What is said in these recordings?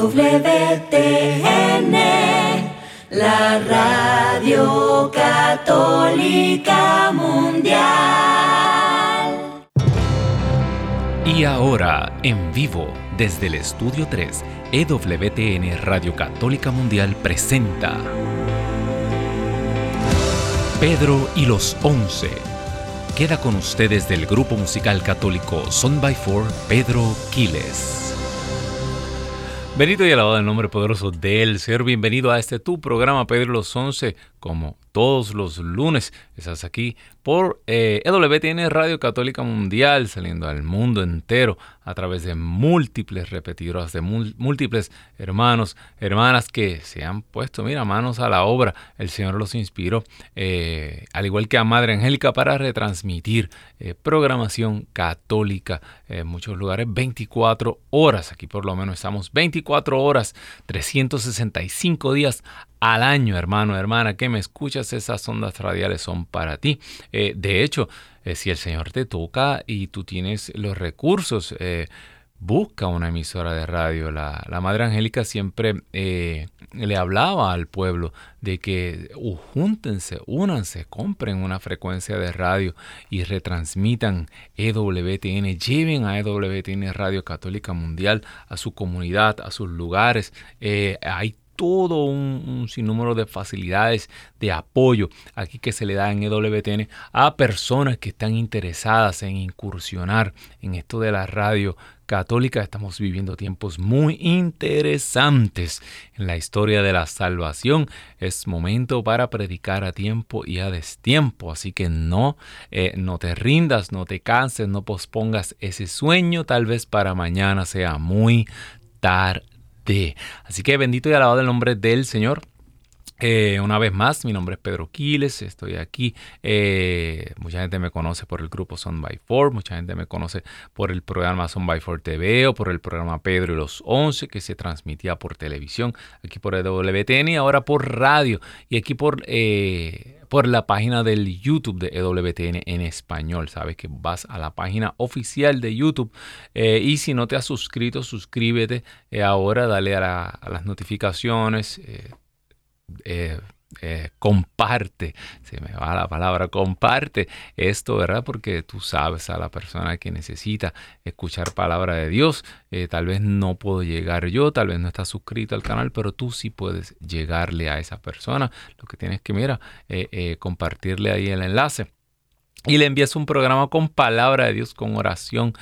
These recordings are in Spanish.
EWTN, la radio católica mundial. Y ahora, en vivo, desde el Estudio 3, EWTN Radio Católica Mundial presenta Pedro y los Once. Queda con ustedes del grupo musical católico Son by Four, Pedro Quiles. Bendito y alabado el nombre poderoso del Señor. Bienvenido a este tu programa, Pedro y los Once, como todos los lunes. Estás aquí por eh, EWTN Radio Católica Mundial, saliendo al mundo entero a través de múltiples repetidoras, de múltiples hermanos, hermanas que se han puesto, mira, manos a la obra. El Señor los inspiró, eh, al igual que a Madre Angélica, para retransmitir eh, programación católica en muchos lugares 24 horas. Aquí por lo menos estamos 24 horas, 365 días al año, hermano, hermana, que me escuchas, esas ondas radiales son para ti. Eh, de hecho, eh, si el Señor te toca y tú tienes los recursos, eh, busca una emisora de radio. La, Madre Angélica siempre le hablaba al pueblo de que uh, júntense, únanse, compren una frecuencia de radio y retransmitan EWTN, lleven a EWTN Radio Católica Mundial a su comunidad, a sus lugares. hay todo un, sinnúmero de facilidades de apoyo aquí que se le da en EWTN a personas que están interesadas en incursionar en esto de la radio católica. Estamos viviendo tiempos muy interesantes en la historia de la salvación. Es momento para predicar a tiempo y a destiempo. Así que no, eh, no te rindas, no te canses, no pospongas ese sueño. Tal vez para mañana sea muy tarde. Así que bendito y alabado el nombre del Señor. Eh, una vez más, mi nombre es Pedro Quiles, estoy aquí. Eh, mucha gente me conoce por el grupo Son by Four, mucha gente me conoce por el programa Son by Four TV o por el programa Pedro y los Once que se transmitía por televisión, aquí por WTN y ahora por radio y aquí por eh, por la página del YouTube de EWTN en español. Sabes que vas a la página oficial de YouTube y si no te has suscrito, suscríbete ahora, dale a, las notificaciones. Eh, comparte, se me va la palabra, comparte esto, ¿verdad? Porque tú sabes a la persona que necesita escuchar palabra de Dios. Eh, tal vez no puedo llegar yo, tal vez no está suscrito al canal, pero tú sí puedes llegarle a esa persona. Lo que tienes que, mira, eh, compartirle ahí el enlace. Y le envías un programa con palabra de Dios, con oración.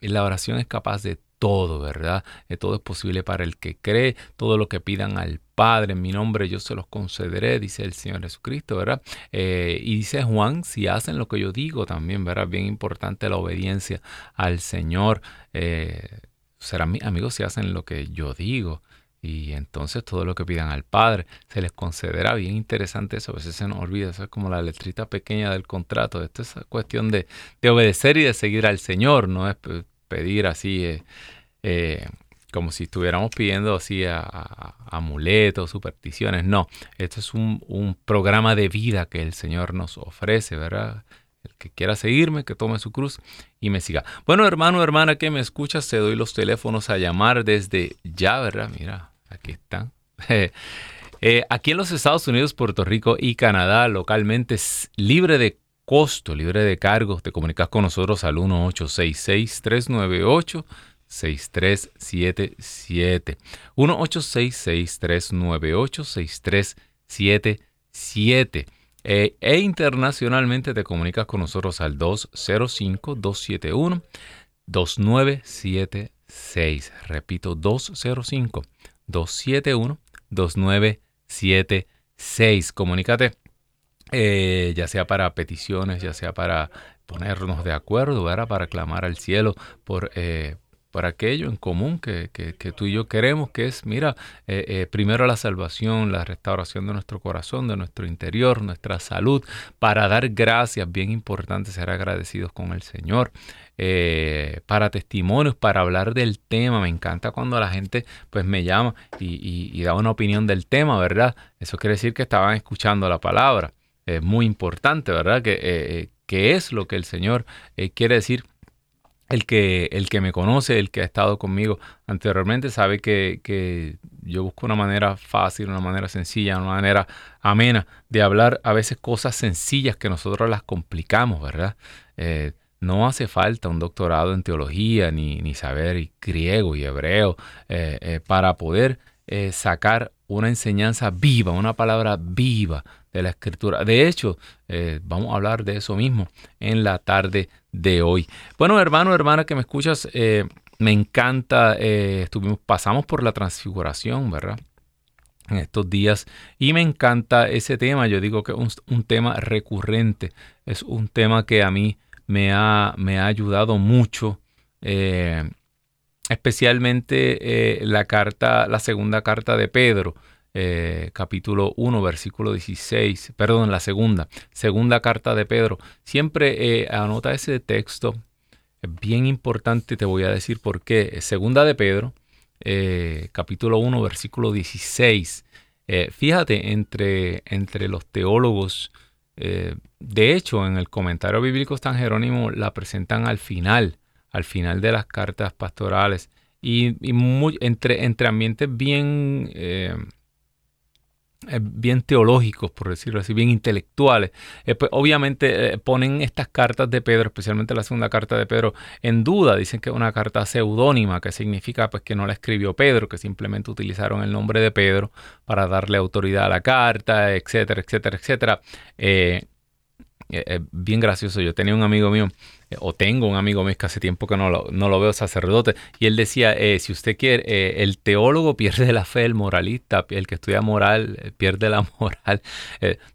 la oración es capaz de todo, ¿verdad? todo es posible para el que cree, todo lo que pidan al Padre, en mi nombre yo se los concederé, dice el Señor Jesucristo, ¿verdad? Eh, y dice Juan, si hacen lo que yo digo también, ¿verdad? Bien importante la obediencia al Señor. Eh, serán mis amigos si hacen lo que yo digo. Y entonces todo lo que pidan al Padre se les concederá. Bien interesante eso. A veces se nos olvida. Eso es como la letrita pequeña del contrato. Esto es cuestión de, obedecer y de seguir al Señor. No es pedir así eh, eh, como si estuviéramos pidiendo así a, amuletos, supersticiones. No, esto es un, programa de vida que el Señor nos ofrece, ¿verdad? El que quiera seguirme, que tome su cruz y me siga. Bueno, hermano, hermana que me escuchas, te doy los teléfonos a llamar desde ya, ¿verdad? Mira, aquí están. Eh, aquí en los Estados Unidos, Puerto Rico y Canadá, localmente libre de costo, libre de cargos. Te comunicas con nosotros al 1866 398 6377. 1-866-398-6377. E, e internacionalmente te comunicas con nosotros al 205-271-2976. Repito, 205-271-2976. Comunícate, eh, ya sea para peticiones, ya sea para ponernos de acuerdo, para clamar al cielo por, eh, por aquello en común que, tú y yo queremos, que es, mira, eh, eh, primero la salvación, la restauración de nuestro corazón, de nuestro interior, nuestra salud, para dar gracias, bien importante ser agradecidos con el Señor, eh, para testimonios, para hablar del tema. Me encanta cuando la gente pues me llama y, da una opinión del tema, ¿verdad? Eso quiere decir que estaban escuchando la palabra. Es muy importante, ¿verdad? Que, que es lo que el Señor quiere decir el que, el que me conoce, el que ha estado conmigo anteriormente, sabe que, que, yo busco una manera fácil, una manera sencilla, una manera amena de hablar a veces cosas sencillas que nosotros las complicamos, ¿verdad? Eh, no hace falta un doctorado en teología ni, ni saber griego y hebreo eh, eh, para poder sacar una enseñanza viva, una palabra viva de la escritura. De hecho, vamos a hablar de eso mismo en la tarde de hoy. Bueno, hermano, hermana que me escuchas, me encanta, estuvimos, pasamos por la transfiguración, ¿verdad? en estos días y me encanta ese tema. Yo digo que es un, tema recurrente, es un tema que a mí me ha, me ha ayudado mucho, eh, especialmente eh, la carta, la segunda carta de Pedro. Eh, capítulo 1, versículo 16, perdón, la segunda, segunda carta de Pedro. Siempre anota ese texto, es bien importante, te voy a decir por qué. Segunda de Pedro, eh, capítulo 1, versículo 16. Eh, fíjate, entre, entre los teólogos, eh, de hecho, en el comentario bíblico San Jerónimo la presentan al final, al final de las cartas pastorales, y, entre, entre ambientes bien eh, bien teológicos, por decirlo así, bien intelectuales. Eh, pues, obviamente eh, ponen estas cartas de Pedro, especialmente la segunda carta de Pedro, en duda. Dicen que es una carta seudónima, que significa pues, que no la escribió Pedro, que simplemente utilizaron el nombre de Pedro para darle autoridad a la carta, etcétera, etcétera, etcétera. Bien gracioso. Yo tenía un amigo mío o tengo un amigo mío que hace tiempo que no lo, veo sacerdote, y él decía, eh, si usted quiere, eh, el teólogo pierde la fe, el moralista, el que estudia moral, eh, pierde la moral.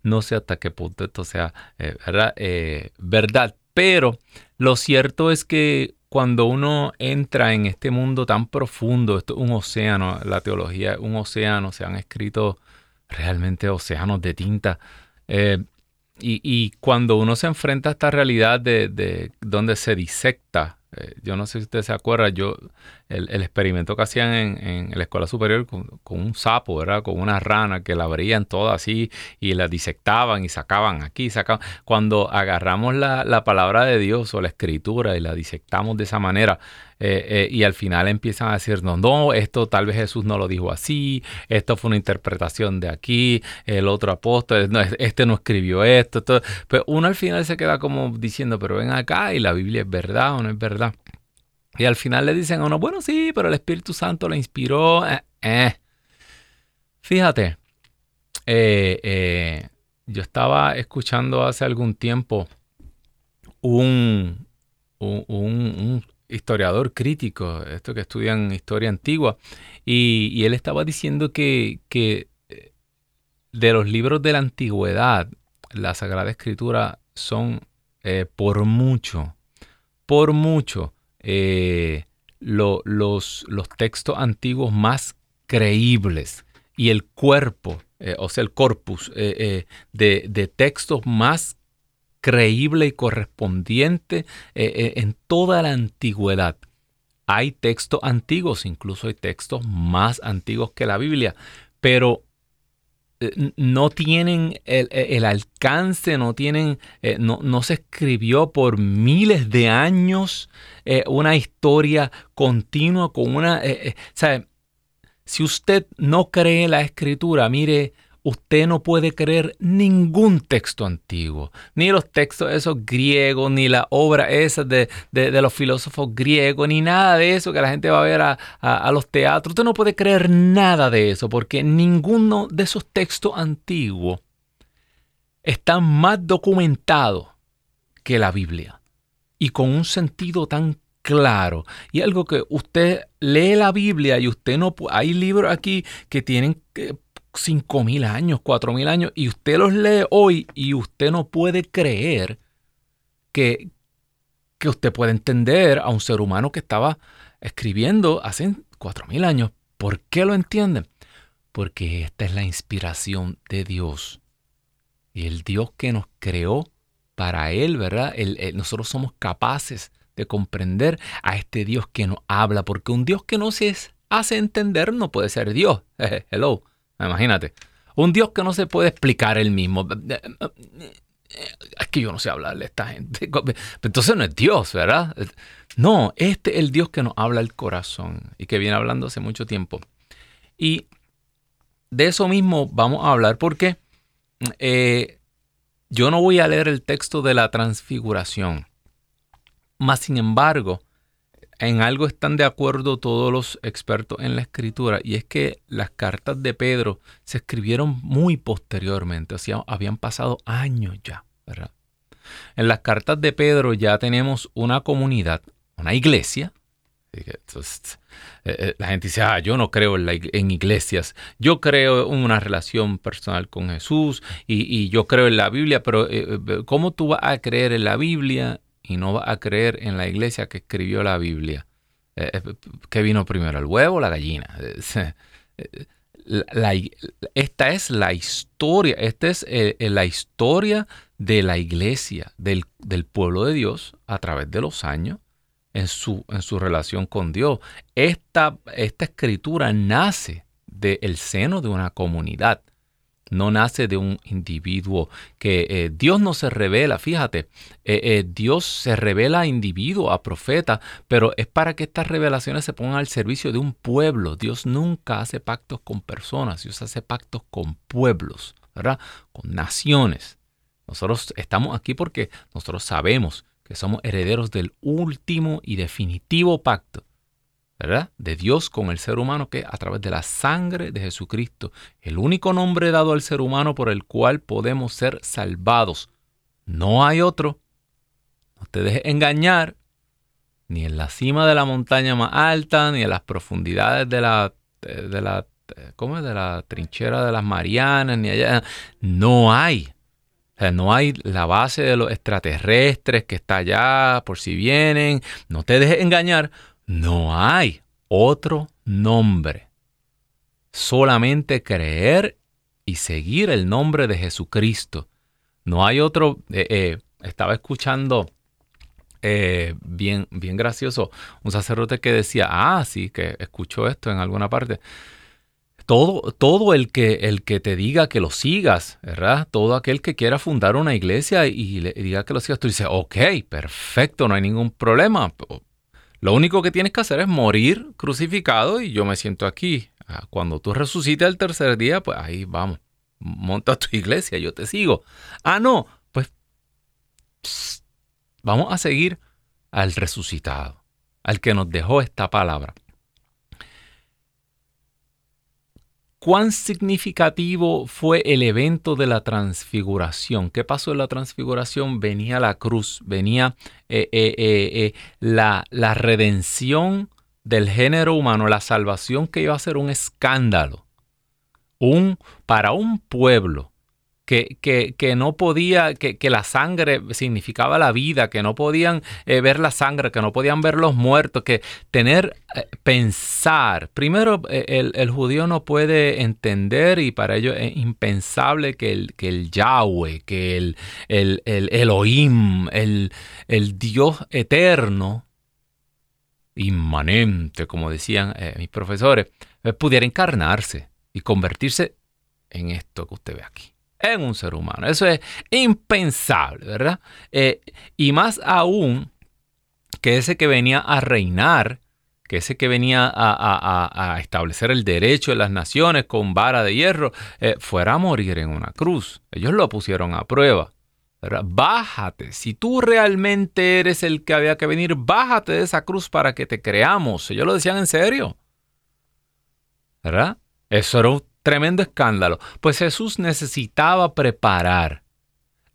no sé hasta qué punto esto sea ¿verdad? verdad, pero lo cierto es que cuando uno entra en este mundo tan profundo, esto es un océano, la teología es un océano, se han escrito realmente océanos de tinta. Y, cuando uno se enfrenta a esta realidad de, de donde se disecta, eh, yo no sé si usted se acuerda, yo el, experimento que hacían en, la escuela superior con, un sapo, ¿verdad? Con una rana que la abrían toda así y la disectaban y sacaban aquí, sacaban. Cuando agarramos la, la palabra de Dios o la escritura y la disectamos de esa manera, eh, eh, y al final empiezan a decir, no, no, esto tal vez Jesús no lo dijo así, esto fue una interpretación de aquí, el otro apóstol, este no escribió esto, pero pues uno al final se queda como diciendo, pero ven acá y la Biblia es verdad o no es verdad. Y al final le dicen a uno, bueno, sí, pero el Espíritu Santo le inspiró. Eh, Fíjate, yo estaba escuchando hace algún tiempo un, un, historiador crítico, esto que estudian historia antigua, y, él estaba diciendo que, que, eh, de los libros de la antigüedad, la Sagrada Escritura son eh, por mucho, por mucho, eh, los, textos antiguos más creíbles y el cuerpo, o sea, el corpus de, de textos más creíble y correspondiente eh, eh, en toda la antigüedad. Hay textos antiguos, incluso hay textos más antiguos que la Biblia, pero eh, no tienen el, alcance, no tienen, no, no, se escribió por miles de años una historia continua con una, Si usted no cree la escritura, mire, usted no puede creer ningún texto antiguo, ni los textos esos griegos, ni la obra esa de, los filósofos griegos, ni nada de eso que la gente va a ver a, los teatros. Usted no puede creer nada de eso, porque ninguno de esos textos antiguos está más documentado que la Biblia y con un sentido tan claro. Y algo que usted lee la Biblia y usted no... Hay libros aquí que tienen 5.000 años, 4.000 años, y usted los lee hoy y usted no puede creer que, que usted puede entender a un ser humano que estaba escribiendo hace 4.000 años. ¿Por qué lo entienden? Porque esta es la inspiración de Dios. Y el Dios que nos creó para Él, ¿verdad? nosotros somos capaces de comprender a este Dios que nos habla, porque un Dios que no se hace entender no puede ser Dios. Hello. Imagínate. Un Dios que no se puede explicar él mismo. Es que yo no sé hablarle a esta gente. Entonces no es Dios, ¿verdad? No, este es el Dios que nos habla el corazón y que viene hablando hace mucho tiempo. Y de eso mismo vamos a hablar porque eh, yo no voy a leer el texto de la transfiguración. Más sin embargo, en algo están de acuerdo todos los expertos en la escritura y es que las cartas de Pedro se escribieron muy posteriormente, o habían pasado años ya. En las cartas de Pedro ya tenemos una comunidad, una iglesia. Entonces, eh, eh, la gente dice, ah, yo no creo en, iglesias, yo creo en una relación personal con Jesús y, yo creo en la Biblia, pero eh, ¿cómo tú vas a creer en la Biblia y no va a creer en la iglesia que escribió la Biblia. Eh, eh, ¿Qué vino primero, el huevo o la gallina? esta es la historia, esta es eh, la historia de la iglesia, del, pueblo de Dios a través de los años en su, en su relación con Dios. Esta, esta escritura nace del seno de una comunidad no nace de un individuo, que eh, Dios no se revela, fíjate, eh, eh, Dios se revela a individuo, a profeta, pero es para que estas revelaciones se pongan al servicio de un pueblo. Dios nunca hace pactos con personas, Dios hace pactos con pueblos, ¿verdad? Con naciones. Nosotros estamos aquí porque nosotros sabemos que somos herederos del último y definitivo pacto ¿verdad? De Dios con el ser humano que a través de la sangre de Jesucristo, el único nombre dado al ser humano por el cual podemos ser salvados. No hay otro. No te dejes engañar, ni en la cima de la montaña más alta, ni en las profundidades de la, de la, ¿cómo es? De la trinchera de las Marianas, ni allá. No hay. O sea, no hay la base de los extraterrestres que está allá por si vienen. No te dejes engañar no hay otro nombre. Solamente creer y seguir el nombre de Jesucristo. No hay otro. Eh, eh, estaba escuchando eh, bien, bien gracioso un sacerdote que decía, ah, sí, que escuchó esto en alguna parte. Todo, todo el, que, el que te diga que lo sigas, ¿verdad? Todo aquel que quiera fundar una iglesia y le diga que lo sigas, tú dices, ok, perfecto, no hay ningún problema. Lo único que tienes que hacer es morir crucificado y yo me siento aquí. Ah, cuando tú resucites el tercer día, pues ahí vamos. Monta tu iglesia, yo te sigo. Ah, no, pues vamos a seguir al resucitado, al que nos dejó esta palabra. ¿Cuán significativo fue el evento de la transfiguración? ¿Qué pasó en la transfiguración? Venía la cruz, venía eh, eh, eh, la, la redención del género humano, la salvación que iba a ser un escándalo. Un, para un pueblo que, que, no podía, que, que, la sangre significaba la vida, que no podían eh, ver la sangre, que no podían ver los muertos, que tener, eh, pensar. Primero, eh, el, el, judío no puede entender y para ello es impensable que el, que el Yahweh, que el, el, el Elohim, el, el Dios eterno, inmanente, como decían mis profesores, pudiera encarnarse y convertirse en esto que usted ve aquí en un ser humano. Eso es impensable, ¿verdad? Eh, y más aún que ese que venía a reinar, que ese que venía a, establecer el derecho de las naciones con vara de hierro, eh, fuera a morir en una cruz. Ellos lo pusieron a prueba. Bájate, si tú realmente eres el que había que venir, bájate de esa cruz para que te creamos. Ellos lo decían en serio. ¿Verdad? Eso era Tremendo escándalo, pues Jesús necesitaba preparar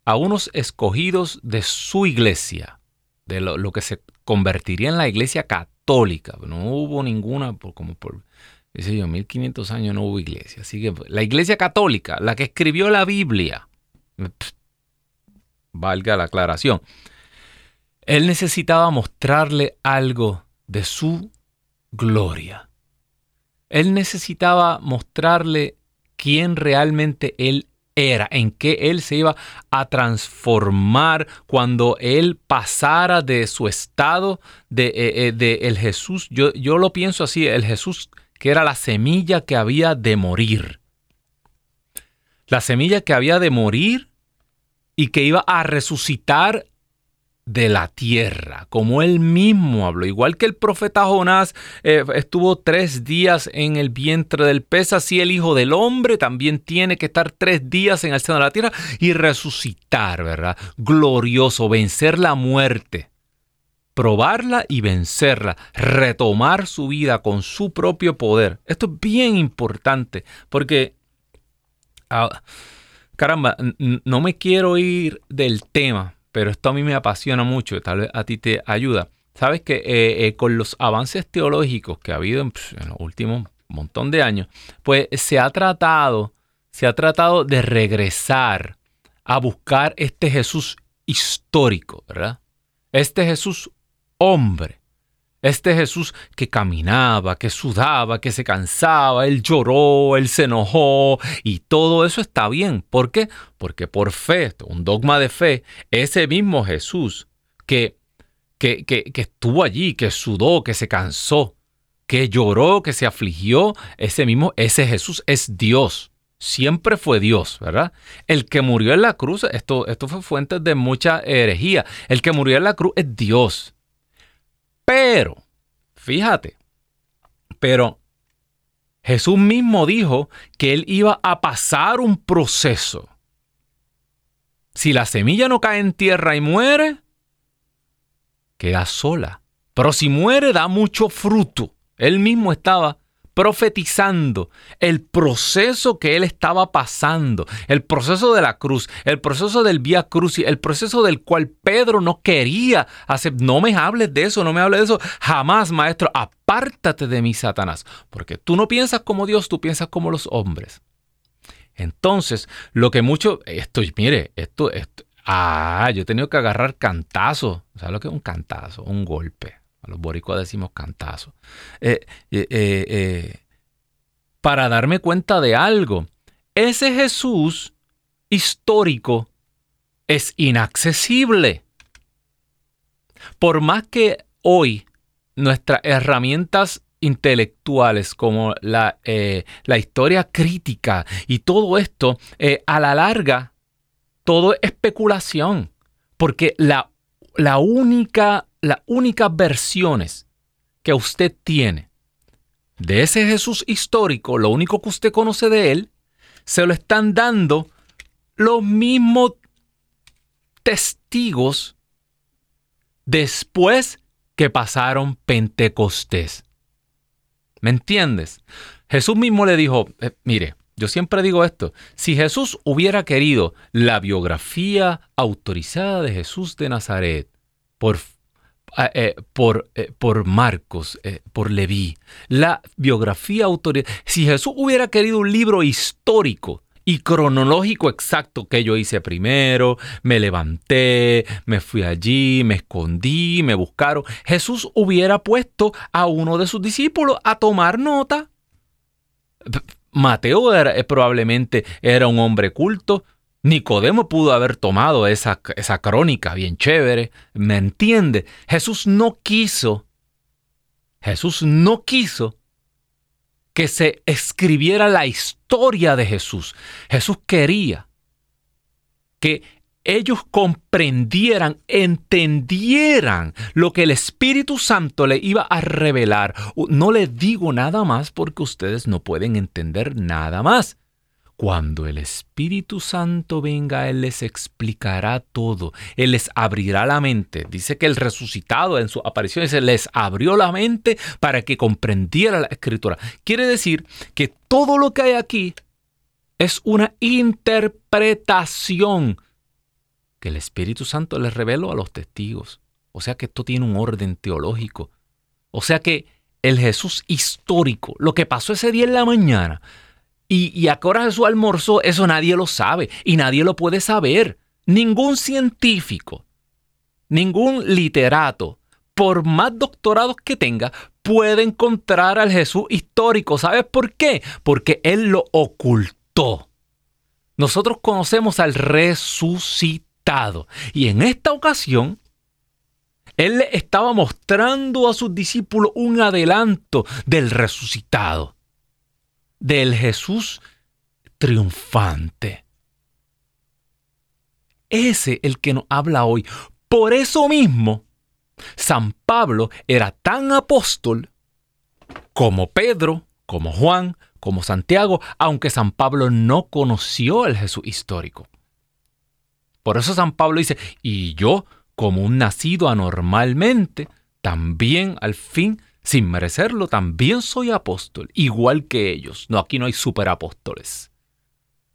a unos escogidos de su iglesia, de lo, que se convertiría en la iglesia católica. No hubo ninguna, por, como por, dice yo, 1500 años no hubo iglesia. Así que la iglesia católica, la que escribió la Biblia, valga la aclaración, él necesitaba mostrarle algo de su gloria. Él necesitaba mostrarle quién realmente él era, en qué él se iba a transformar cuando él pasara de su estado de, eh, eh, el Jesús. Yo, yo lo pienso así, el Jesús que era la semilla que había de morir. La semilla que había de morir y que iba a resucitar de la tierra, como él mismo habló. Igual que el profeta Jonás eh, estuvo tres días en el vientre del pez, así el Hijo del Hombre también tiene que estar tres días en el seno de la tierra y resucitar, ¿verdad? Glorioso, vencer la muerte, probarla y vencerla, retomar su vida con su propio poder. Esto es bien importante porque, ah, caramba, no me quiero ir del tema pero esto a mí me apasiona mucho, tal vez a ti te ayuda. Sabes que eh, eh, con los avances teológicos que ha habido en, los últimos montón de años, pues se ha tratado, se ha tratado de regresar a buscar este Jesús histórico, ¿verdad? Este Jesús hombre, este Jesús que caminaba, que sudaba, que se cansaba, él lloró, él se enojó y todo eso está bien. ¿Por qué? Porque por fe, un dogma de fe, ese mismo Jesús que, que, que, que estuvo allí, que sudó, que se cansó, que lloró, que se afligió, ese mismo, ese Jesús es Dios siempre fue Dios, ¿verdad? El que murió en la cruz, esto, esto fue fuente de mucha herejía, el que murió en la cruz es Dios. Pero, fíjate, pero Jesús mismo dijo que él iba a pasar un proceso. Si la semilla no cae en tierra y muere, queda sola. Pero si muere, da mucho fruto. Él mismo estaba profetizando el proceso que él estaba pasando, el proceso de la cruz, el proceso del vía cruz, el proceso del cual Pedro no quería hacer. No me hables de eso, no me hables de eso. Jamás, maestro, apártate de mí, Satanás, porque tú no piensas como Dios, tú piensas como los hombres. Entonces, lo que mucho, esto, mire, esto, esto, ah, yo he tenido que agarrar cantazo. ¿Sabes lo que es un cantazo? Un golpe. A los boricuas decimos cantazo. Eh, eh, eh, para darme cuenta de algo. Ese Jesús histórico es inaccesible. Por más que hoy nuestras herramientas intelectuales como la, la historia crítica y todo esto, a la larga, todo es especulación. Porque la, la única las únicas versiones que usted tiene de ese Jesús histórico, lo único que usted conoce de él, se lo están dando los mismos testigos después que pasaron Pentecostés. ¿Me entiendes? Jesús mismo le dijo, eh, mire, yo siempre digo esto, si Jesús hubiera querido la biografía autorizada de Jesús de Nazaret por eh, por, eh, por, Marcos, eh, por Leví, la biografía autorizada. Si Jesús hubiera querido un libro histórico y cronológico exacto que yo hice primero, me levanté, me fui allí, me escondí, me buscaron, Jesús hubiera puesto a uno de sus discípulos a tomar nota. Mateo probablemente era un hombre culto, Nicodemo pudo haber tomado esa, esa crónica bien chévere, ¿me entiende? Jesús no quiso, Jesús no quiso que se escribiera la historia de Jesús. Jesús quería que ellos comprendieran, entendieran lo que el Espíritu Santo le iba a revelar. No les digo nada más porque ustedes no pueden entender nada más. Cuando el Espíritu Santo venga, Él les explicará todo, Él les abrirá la mente. Dice que el resucitado en su aparición se les abrió la mente para que comprendiera la escritura. Quiere decir que todo lo que hay aquí es una interpretación que el Espíritu Santo les reveló a los testigos. O sea que esto tiene un orden teológico. O sea que el Jesús histórico, lo que pasó ese día en la mañana, y, a qué hora Jesús almorzó, eso nadie lo sabe y nadie lo puede saber. Ningún científico, ningún literato, por más doctorados que tenga, puede encontrar al Jesús histórico. ¿Sabes por qué? Porque Él lo ocultó. Nosotros conocemos al resucitado. Y en esta ocasión, Él le estaba mostrando a sus discípulos un adelanto del resucitado del Jesús triunfante. Ese el que nos habla hoy. Por eso mismo, San Pablo era tan apóstol como Pedro, como Juan, como Santiago, aunque San Pablo no conoció el Jesús histórico. Por eso San Pablo dice, y yo, como un nacido anormalmente, también al fin, sin merecerlo, también soy apóstol, igual que ellos. No, aquí no hay superapóstoles.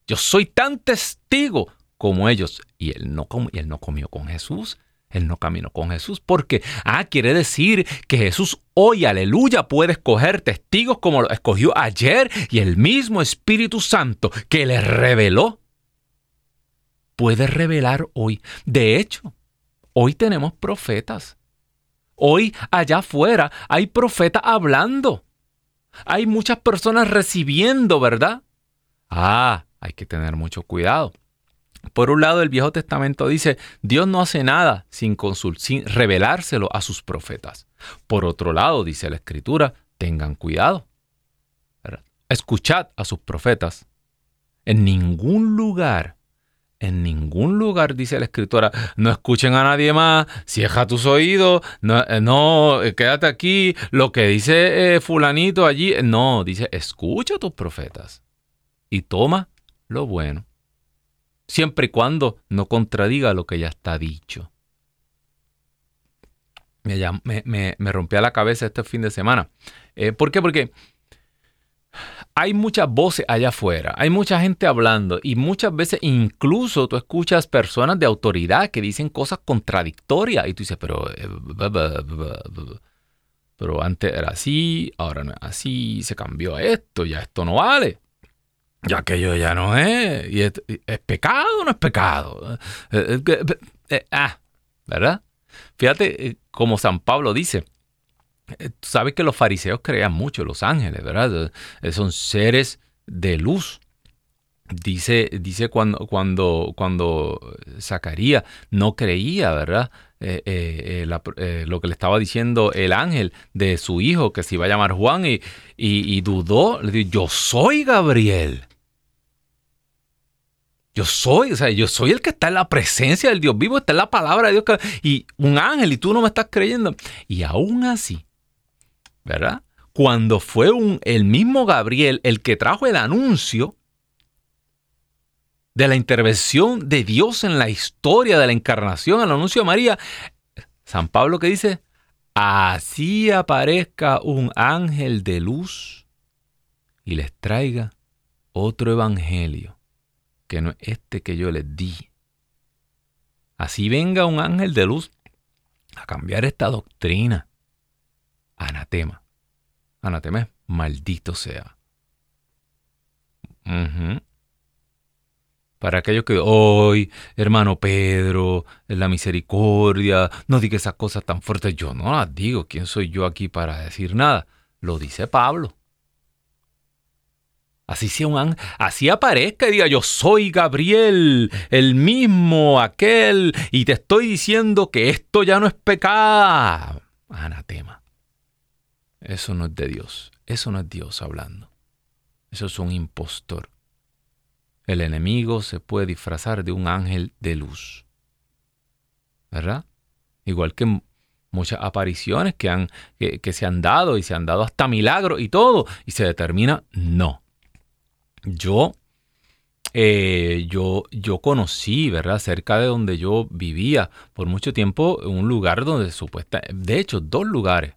Yo soy tan testigo como ellos. Y él no, y él no comió con Jesús. Él no caminó con Jesús porque, ah, quiere decir que Jesús hoy, aleluya, puede escoger testigos como lo escogió ayer y el mismo Espíritu Santo que le reveló, puede revelar hoy. De hecho, hoy tenemos profetas. Hoy allá afuera hay profetas hablando. Hay muchas personas recibiendo, ¿verdad? Ah, hay que tener mucho cuidado. Por un lado, el Viejo Testamento dice, Dios no hace nada sin, sin revelárselo a sus profetas. Por otro lado, dice la Escritura, tengan cuidado. Escuchad a sus profetas. En ningún lugar, en ningún lugar, dice la Escritura, no escuchen a nadie más, cierra tus oídos, no, eh, eh, quédate aquí, lo que dice eh, fulanito allí, no, dice, escucha a tus profetas y toma lo bueno siempre y cuando no contradiga lo que ya está dicho. Me, me, rompía la cabeza este fin de semana. ¿Por qué? Porque hay muchas voces allá afuera, hay mucha gente hablando y muchas veces incluso tú escuchas personas de autoridad que dicen cosas contradictorias y tú dices, pero, eh, pero antes era así, ahora no es así, se cambió esto, ya esto no vale ya que yo ya no es. Y es, pecado o no es pecado? Eh, eh, ah, ¿verdad? Fíjate como San Pablo dice. Sabes que los fariseos creían mucho los ángeles, ¿verdad? Son seres de luz. Dice, dice cuando, cuando, cuando Zacarías no creía, ¿verdad? lo que le estaba diciendo el ángel de su hijo, que se iba a llamar Juan, y, y, dudó, le dijo, yo soy Gabriel. Yo soy, o sea, yo soy el que está en la presencia del Dios vivo, está en la palabra de Dios. Y un ángel, y tú no me estás creyendo. Y aún así, ¿verdad? Cuando fue el mismo Gabriel el que trajo el anuncio de la intervención de Dios en la historia de la encarnación, el anuncio de María, San Pablo que dice, así aparezca un ángel de luz y les traiga otro evangelio que no es este que yo les di. Así venga un ángel de luz a cambiar esta doctrina. Anatema. Anatema es maldito sea. Para aquellos que hoy, hermano Pedro, la misericordia, no diga esas cosas tan fuertes. Yo no las digo. ¿Quién soy yo aquí para decir nada? Lo dice Pablo. Así sea un así aparezca y diga yo soy Gabriel, el mismo, aquel, y te estoy diciendo que esto ya no es pecado. Anatema. Eso no es de Dios. Eso no es Dios hablando. Eso es un impostor. El enemigo se puede disfrazar de un ángel de luz. ¿Verdad? Igual que muchas apariciones que, han, que se han dado y se han dado hasta milagros y todo, y se determina no yo, eh, yo, yo conocí, ¿verdad? Cerca de donde yo vivía por mucho tiempo, un lugar donde supuestamente, de hecho, dos lugares,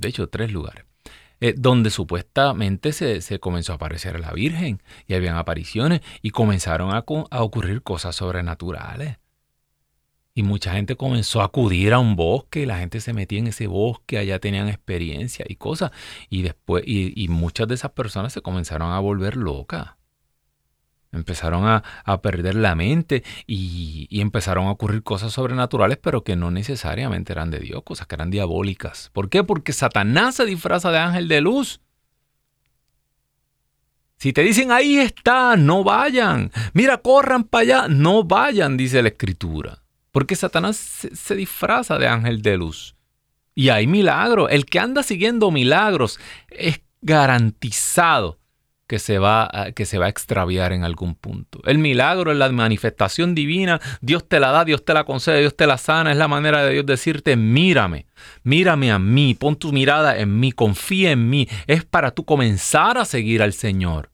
de hecho, tres lugares, eh, donde supuestamente se, comenzó a aparecer la Virgen y habían apariciones y comenzaron a, a ocurrir cosas sobrenaturales. Y mucha gente comenzó a acudir a un bosque, la gente se metía en ese bosque, allá tenían experiencia y cosas. Y después, y, muchas de esas personas se comenzaron a volver locas. Empezaron a, perder la mente y, y, empezaron a ocurrir cosas sobrenaturales, pero que no necesariamente eran de Dios, cosas que eran diabólicas. ¿Por qué? Porque Satanás se disfraza de ángel de luz. Si te dicen ahí está, no vayan. Mira, corran para allá, no vayan, dice la escritura. Porque Satanás se, disfraza de ángel de luz. Y hay milagros. El que anda siguiendo milagros es garantizado que se, va a, que se va a extraviar en algún punto. El milagro es la manifestación divina, Dios te la da, Dios te la concede, Dios te la sana, es la manera de Dios decirte, mírame, mírame a mí, pon tu mirada en mí, confía en mí, es para tú comenzar a seguir al Señor.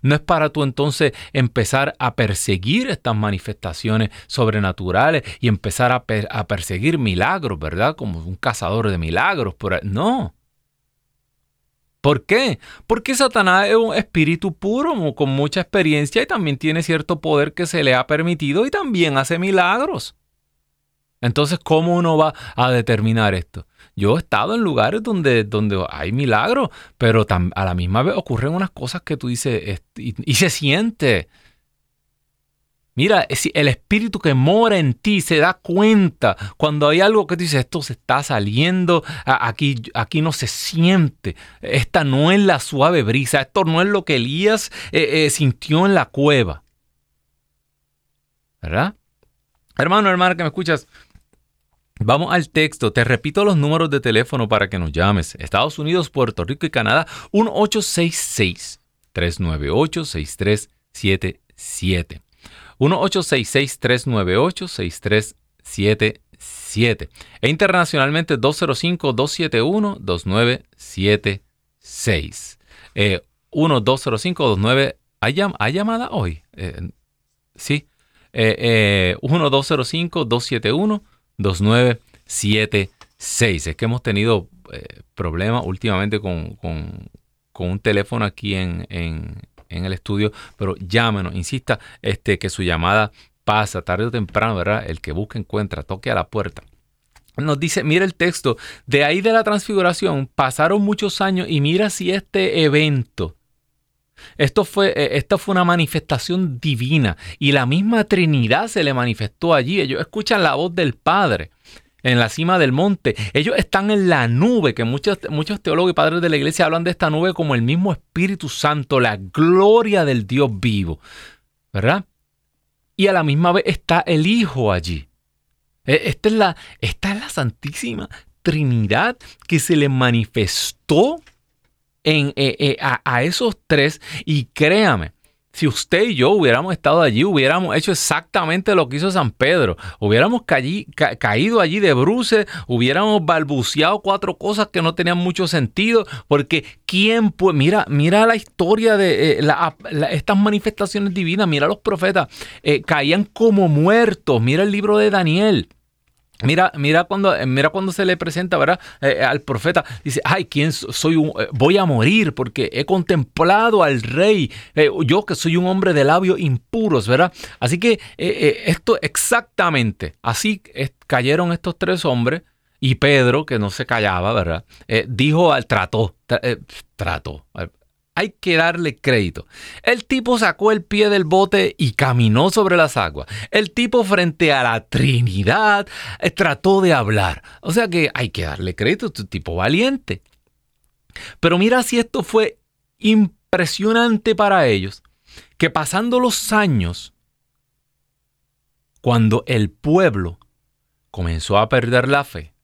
No es para tú entonces empezar a perseguir estas manifestaciones sobrenaturales y empezar a, a perseguir milagros, ¿verdad? Como un cazador de milagros. No. ¿Por qué? Porque Satanás es un espíritu puro, con mucha experiencia y también tiene cierto poder que se le ha permitido y también hace milagros. Entonces, ¿cómo uno va a determinar esto? Yo he estado en lugares donde, donde hay milagros, pero a la misma vez ocurren unas cosas que tú dices y se siente. Mira, el espíritu que mora en ti se da cuenta cuando hay algo que tú dices, esto se está saliendo, aquí, aquí no se siente, esta no es la suave brisa, esto no es lo que Elías eh, eh, sintió en la cueva. ¿Verdad? Hermano, hermana que me escuchas, Vamos al texto. Te repito los números de teléfono para que nos llames. Estados Unidos, Puerto Rico y Canadá, 1866 398 6377 1-866-398-6377. E internacionalmente 205-271-2976. Eh, 1-205-29. ¿Hay, ¿Hay, llamada hoy? Eh, sí. Eh, 1-205-271-2976. Es que hemos tenido eh, problemas últimamente con, con, con, un teléfono aquí en, en en el estudio, pero llámenos, insista este, que su llamada pasa tarde o temprano, ¿verdad? El que busca encuentra, toque a la puerta. Nos dice, mira el texto, de ahí de la transfiguración pasaron muchos años y mira si este evento, esto fue, eh, esta fue una manifestación divina y la misma Trinidad se le manifestó allí. Ellos escuchan la voz del Padre en la cima del monte. Ellos están en la nube, que muchos, teólogos y padres de la iglesia hablan de esta nube como el mismo Espíritu Santo, la gloria del Dios vivo. ¿Verdad? Y a la misma vez está el Hijo allí. E, esta es la, esta es la Santísima Trinidad que se le manifestó en, eh, eh, a esos tres. Y créame, si usted y yo hubiéramos estado allí, hubiéramos hecho exactamente lo que hizo San Pedro. Hubiéramos caído allí de bruces, hubiéramos balbuceado cuatro cosas que no tenían mucho sentido, porque ¿quién puede? Mira, mira la historia de eh, estas manifestaciones divinas, mira los profetas, eh, caían como muertos, mira el libro de Daniel. Mira, mira cuando, eh, mira cuando se le presenta, ¿verdad? Eh, eh, al profeta, dice, ay, ¿quién soy? voy a morir porque he contemplado al rey, yo que soy un hombre de labios impuros, ¿verdad? Así que esto exactamente, así cayeron estos tres hombres y Pedro, que no se callaba, ¿verdad? dijo al trató, trató, hay que darle crédito. El tipo sacó el pie del bote y caminó sobre las aguas. El tipo frente a la Trinidad eh, trató de hablar. O sea que hay que darle crédito, este tipo valiente. Pero mira si esto fue impresionante para ellos, que pasando los años, cuando el pueblo comenzó a perder la fe,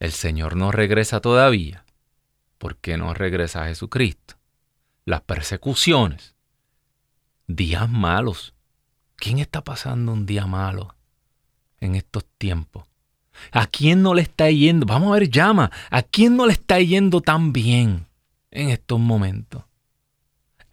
el Señor no regresa todavía. ¿Por qué no regresa Jesucristo? Las persecuciones, días malos. ¿Quién está pasando un día malo en estos tiempos? ¿A quién no le está yendo? Vamos a ver, llama. ¿A quién no le está yendo tan bien en estos momentos?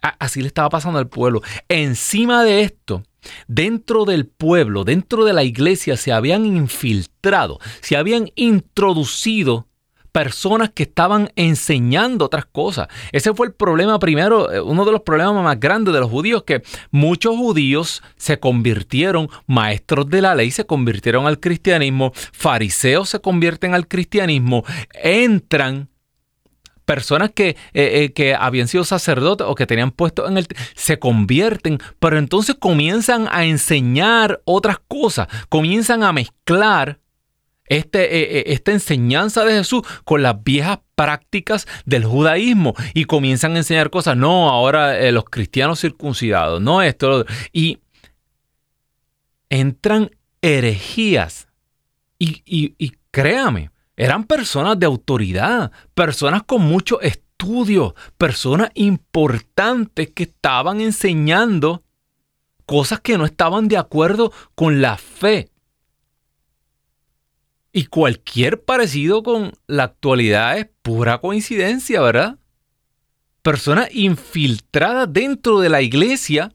Así le estaba pasando al pueblo. Encima de esto, dentro del pueblo, dentro de la iglesia, se habían infiltrado, se habían introducido personas que estaban enseñando otras cosas. Ese fue el problema primero, eh, uno de los problemas más grandes de los judíos, que muchos judíos se convirtieron maestros de la ley, se convirtieron al cristianismo, fariseos se convierten al cristianismo, entran personas que, eh, eh, que, habían sido sacerdotes o que tenían puesto en el... se convierten, pero entonces comienzan a enseñar otras cosas, comienzan a mezclar este, eh, eh, esta enseñanza de Jesús con las viejas prácticas del judaísmo y comienzan a enseñar cosas, no, ahora eh, los cristianos circuncidados, no esto, y entran herejías. Y, y, créame, eran personas de autoridad, personas con mucho estudio, personas importantes que estaban enseñando cosas que no estaban de acuerdo con la fe. Y cualquier parecido con la actualidad es pura coincidencia, ¿verdad? Personas infiltradas dentro de la iglesia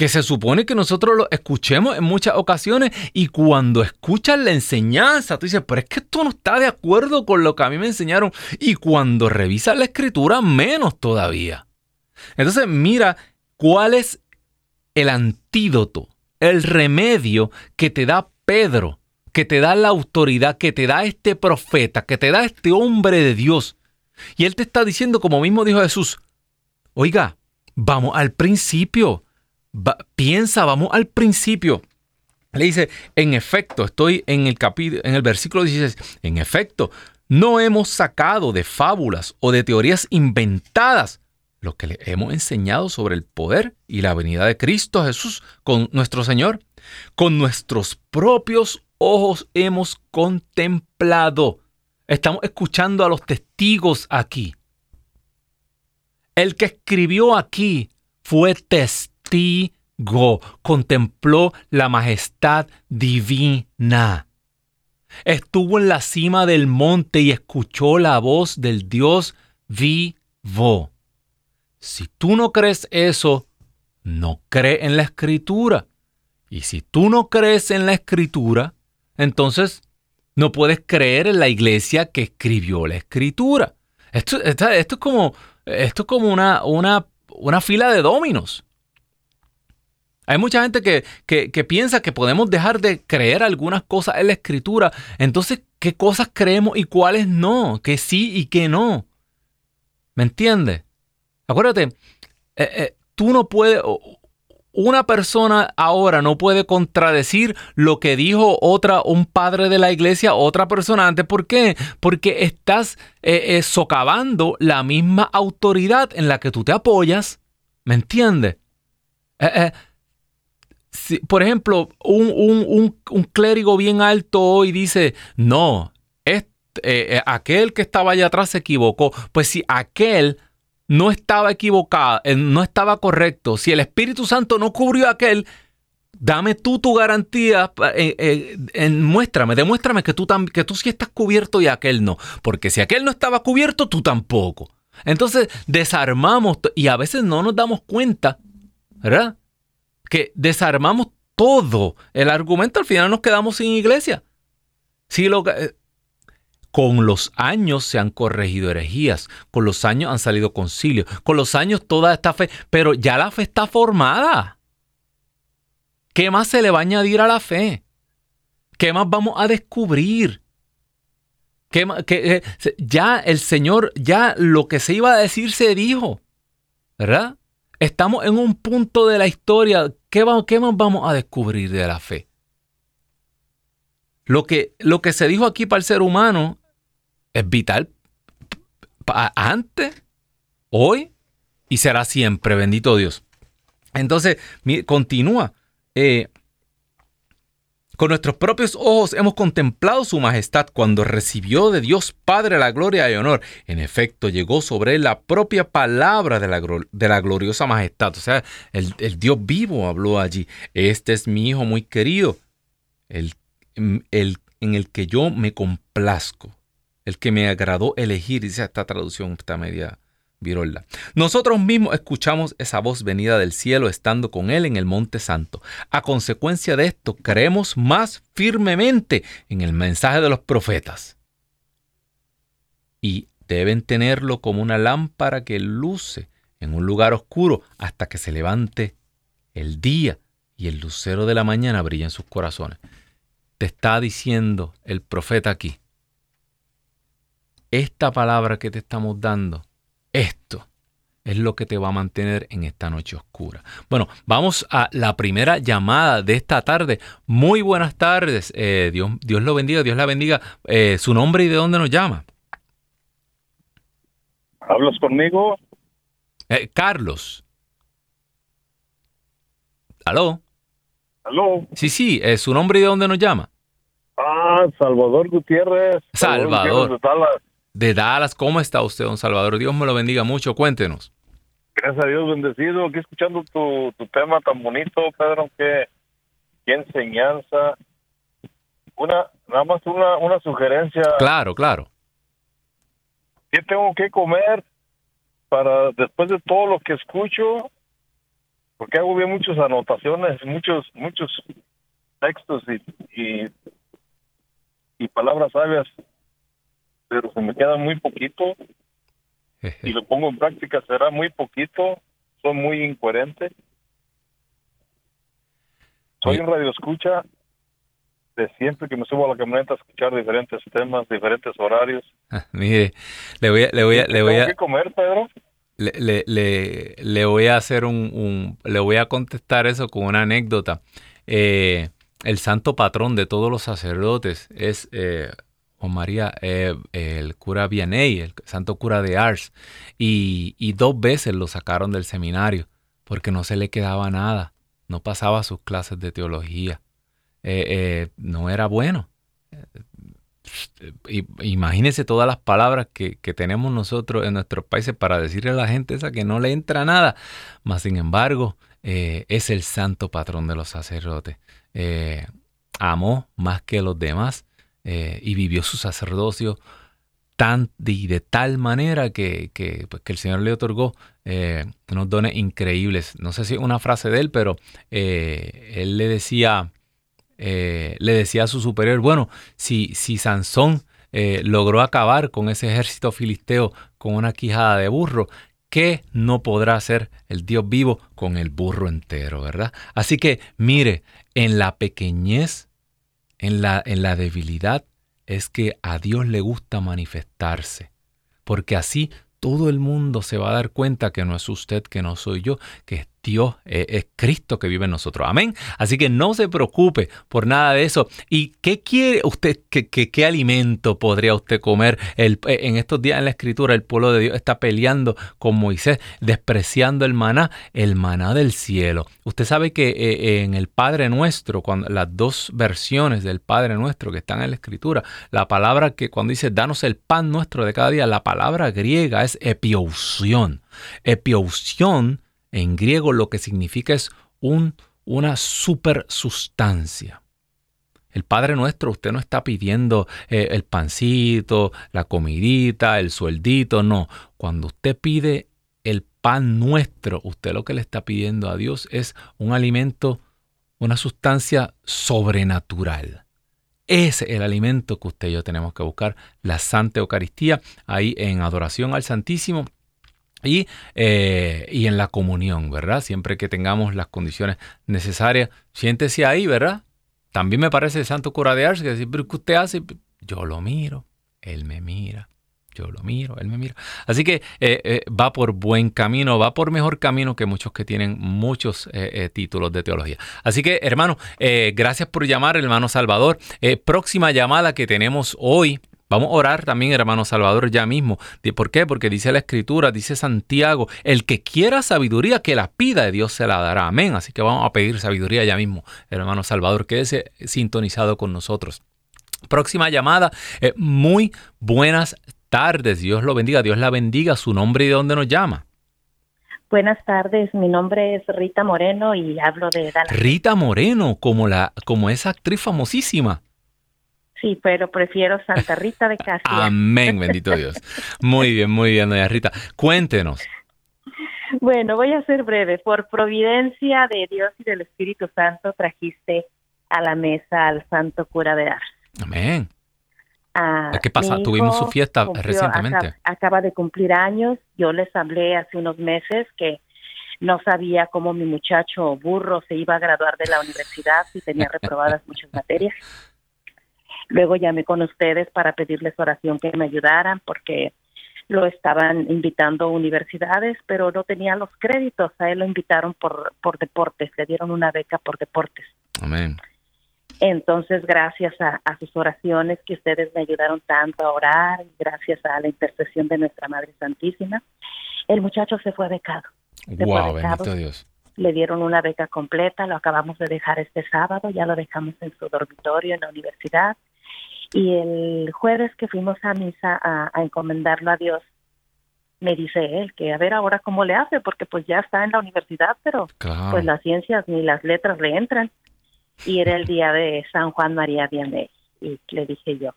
que se supone que nosotros lo escuchemos en muchas ocasiones y cuando escuchas la enseñanza, tú dices, pero es que esto no está de acuerdo con lo que a mí me enseñaron. Y cuando revisas la escritura, menos todavía. Entonces, mira cuál es el antídoto, el remedio que te da Pedro, que te da la autoridad, que te da este profeta, que te da este hombre de Dios. Y él te está diciendo, como mismo dijo Jesús, oiga, vamos al principio piensa, vamos al principio. Le dice, en efecto, estoy en el capítulo, en el versículo 16, en efecto, no hemos sacado de fábulas o de teorías inventadas lo que le hemos enseñado sobre el poder y la venida de Cristo Jesús con nuestro Señor. Con nuestros propios ojos hemos contemplado. Estamos escuchando a los testigos aquí. El que escribió aquí fue testigo contempló la majestad divina. Estuvo en la cima del monte y escuchó la voz del Dios vivo. Si tú no crees eso, no cree en la escritura. Y si tú no crees en la escritura, entonces no puedes creer en la iglesia que escribió la escritura. Esto, es como, esto es como una, una, una fila de dominos. Hay mucha gente que, piensa que podemos dejar de creer algunas cosas en la escritura. Entonces, ¿qué cosas creemos y cuáles no? Que sí y que no. ¿Me entiendes? Acuérdate, eh, eh, tú no puedes, una persona ahora no puede contradecir lo que dijo otra, un padre de la iglesia, otra persona antes. ¿Por qué? Porque estás eh, socavando la misma autoridad en la que tú te apoyas. ¿Me entiendes? por ejemplo, un, clérigo bien alto hoy dice, no, eh, eh, aquel que estaba allá atrás se equivocó. Pues si aquel no estaba equivocado, eh, no estaba correcto, si el Espíritu Santo no cubrió a aquel, dame tú tu garantía, muéstrame, demuéstrame que tú, que tú sí estás cubierto y aquel no. Porque si aquel no estaba cubierto, tú tampoco. Entonces desarmamos y a veces no nos damos cuenta, ¿verdad? que desarmamos todo el argumento, al final nos quedamos sin iglesia. lo eh, con los años se han corregido herejías, con los años han salido concilios, con los años toda esta fe, pero ya la fe está formada. ¿Qué más se le va a añadir a la fe? ¿Qué más vamos a descubrir? ¿Qué, eh, ya el Señor, ya lo que se iba a decir se dijo, ¿verdad? Estamos en un punto de la historia. ¿Qué, más vamos a descubrir de la fe? Lo que, lo que se dijo aquí para el ser humano es vital antes, hoy y será siempre, bendito Dios. Entonces, continúa. Eh, con nuestros propios ojos hemos contemplado su majestad cuando recibió de Dios Padre la gloria y honor. En efecto, llegó sobre él la propia palabra de la, de la gloriosa majestad. O sea, el, Dios vivo habló allí. Este es mi Hijo muy querido, el, el, en el que yo me complazco, el que me agradó elegir. Dice esta traducción, esta media Virolda. Nosotros mismos escuchamos esa voz venida del cielo estando con Él en el Monte Santo. A consecuencia de esto, creemos más firmemente en el mensaje de los profetas. Y deben tenerlo como una lámpara que luce en un lugar oscuro hasta que se levante el día y el lucero de la mañana brilla en sus corazones. Te está diciendo el profeta aquí. Esta palabra que te estamos dando esto es lo que te va a mantener en esta noche oscura. Bueno, vamos a la primera llamada de esta tarde. Muy buenas tardes. Eh, Dios, Dios lo bendiga, Dios la bendiga. Eh, ¿Su nombre y de dónde nos llama? ¿Hablas conmigo? Eh, Carlos. ¿Aló? ¿Aló? Sí, sí, ¿su nombre y de dónde nos llama? Ah, Salvador Gutiérrez. Salvador. de Dallas. ¿Cómo está usted, don Salvador? Dios me lo bendiga mucho. Cuéntenos. Gracias a Dios, bendecido. Aquí escuchando tu, tema tan bonito, Pedro, qué, qué enseñanza. Una, nada más una, una sugerencia. Claro, claro. ¿Qué tengo que comer para después de todo lo que escucho? Porque hago bien muchas anotaciones, muchos, muchos textos y, y, y palabras sabias, pero se me queda muy poquito y lo pongo en práctica será muy poquito, son muy incoherentes. Soy un radio escucha de siempre que me subo a la camioneta a escuchar diferentes temas, diferentes horarios. mire, le voy a, le voy a, le voy a comer, Pedro? Le, le, le, voy a hacer un, un, le voy a contestar eso con una anécdota. Eh, el santo patrón de todos los sacerdotes es eh, Juan María, eh, el cura Vianney, el santo cura de Ars, y, dos veces lo sacaron del seminario porque no se le quedaba nada, no pasaba sus clases de teología, eh, eh, no era bueno. Imagínense todas las palabras que, tenemos nosotros en nuestros países para decirle a la gente esa que no le entra nada, mas sin embargo es el santo patrón de los sacerdotes. amó más que los demás eh, y vivió su sacerdocio tan y de tal manera que, pues, que, el Señor le otorgó eh, unos dones increíbles. No sé si es una frase de él, pero eh, él le decía, le decía a su superior, bueno, si, si Sansón logró acabar con ese ejército filisteo con una quijada de burro, ¿qué no podrá hacer el Dios vivo con el burro entero, verdad? Así que mire, en la pequeñez en la, en la debilidad es que a Dios le gusta manifestarse, porque así todo el mundo se va a dar cuenta que no es usted, que no soy yo, que Dios eh, es Cristo que vive en nosotros. Amén. Así que no se preocupe por nada de eso. ¿Y qué quiere usted? ¿Qué, qué, alimento podría usted comer? El, eh, en estos días en la escritura el pueblo de Dios está peleando con Moisés, despreciando el maná, el maná del cielo. Usted sabe que eh, en el Padre Nuestro, cuando las dos versiones del Padre Nuestro que están en la escritura, la palabra que cuando dice danos el pan nuestro de cada día, la palabra griega es epiousión. Epiousión en griego lo que significa es un, una supersustancia. El Padre Nuestro, usted no está pidiendo eh, el pancito, la comidita, el sueldito, no. Cuando usted pide el pan nuestro, usted lo que le está pidiendo a Dios es un alimento, una sustancia sobrenatural. Es el alimento que usted y yo tenemos que buscar, la Santa Eucaristía, ahí en adoración al Santísimo y, eh, y, en la comunión, ¿verdad? Siempre que tengamos las condiciones necesarias, siéntese ahí, ¿verdad? También me parece el santo cura de Ars que decir, ¿qué usted hace? Yo lo miro, él me mira, yo lo miro, él me mira. Así que eh, eh, va por buen camino, va por mejor camino que muchos que tienen muchos títulos de teología. Así que, hermano, gracias por llamar, hermano Salvador. próxima llamada que tenemos hoy Vamos a orar también, hermano Salvador, ya mismo. ¿Por qué? Porque dice la Escritura, dice Santiago, el que quiera sabiduría, que la pida de Dios se la dará. Amén. Así que vamos a pedir sabiduría ya mismo, hermano Salvador. Quédese sintonizado con nosotros. Próxima llamada. Eh, muy buenas tardes. Dios lo bendiga. Dios la bendiga. Su nombre y de dónde nos llama. Buenas tardes, mi nombre es Rita Moreno y hablo de Dallas. Rita Moreno, como la, como esa actriz famosísima. Sí, pero prefiero Santa Rita de Castilla. Amén, bendito Dios. Muy bien, muy bien, doña Rita. Cuéntenos. Bueno, voy a ser breve. Por providencia de Dios y del Espíritu Santo trajiste a la mesa al Santo Cura de Ars. Amén. Ah, ¿Qué pasa? Tuvimos su fiesta recientemente. acaba de cumplir años. Yo les hablé hace unos meses que no sabía cómo mi muchacho burro se iba a graduar de la universidad y tenía reprobadas muchas materias. Luego llamé con ustedes para pedirles oración que me ayudaran porque lo estaban invitando a universidades, pero no tenía los créditos. A él lo invitaron por, por deportes, le dieron una beca por deportes. Amén. Entonces, gracias a, sus oraciones que ustedes me ayudaron tanto a orar, gracias a la intercesión de nuestra Madre Santísima, el muchacho se fue becado. wow, bendito Dios. Le dieron una beca completa, lo acabamos de dejar este sábado, ya lo dejamos en su dormitorio en la universidad Y el jueves que fuimos a misa a, encomendarlo a Dios, me dice él que a ver ahora cómo le hace, porque pues ya está en la universidad, pero pues las ciencias ni las letras le entran. Y era el día de San Juan María Vianney. Y le dije yo,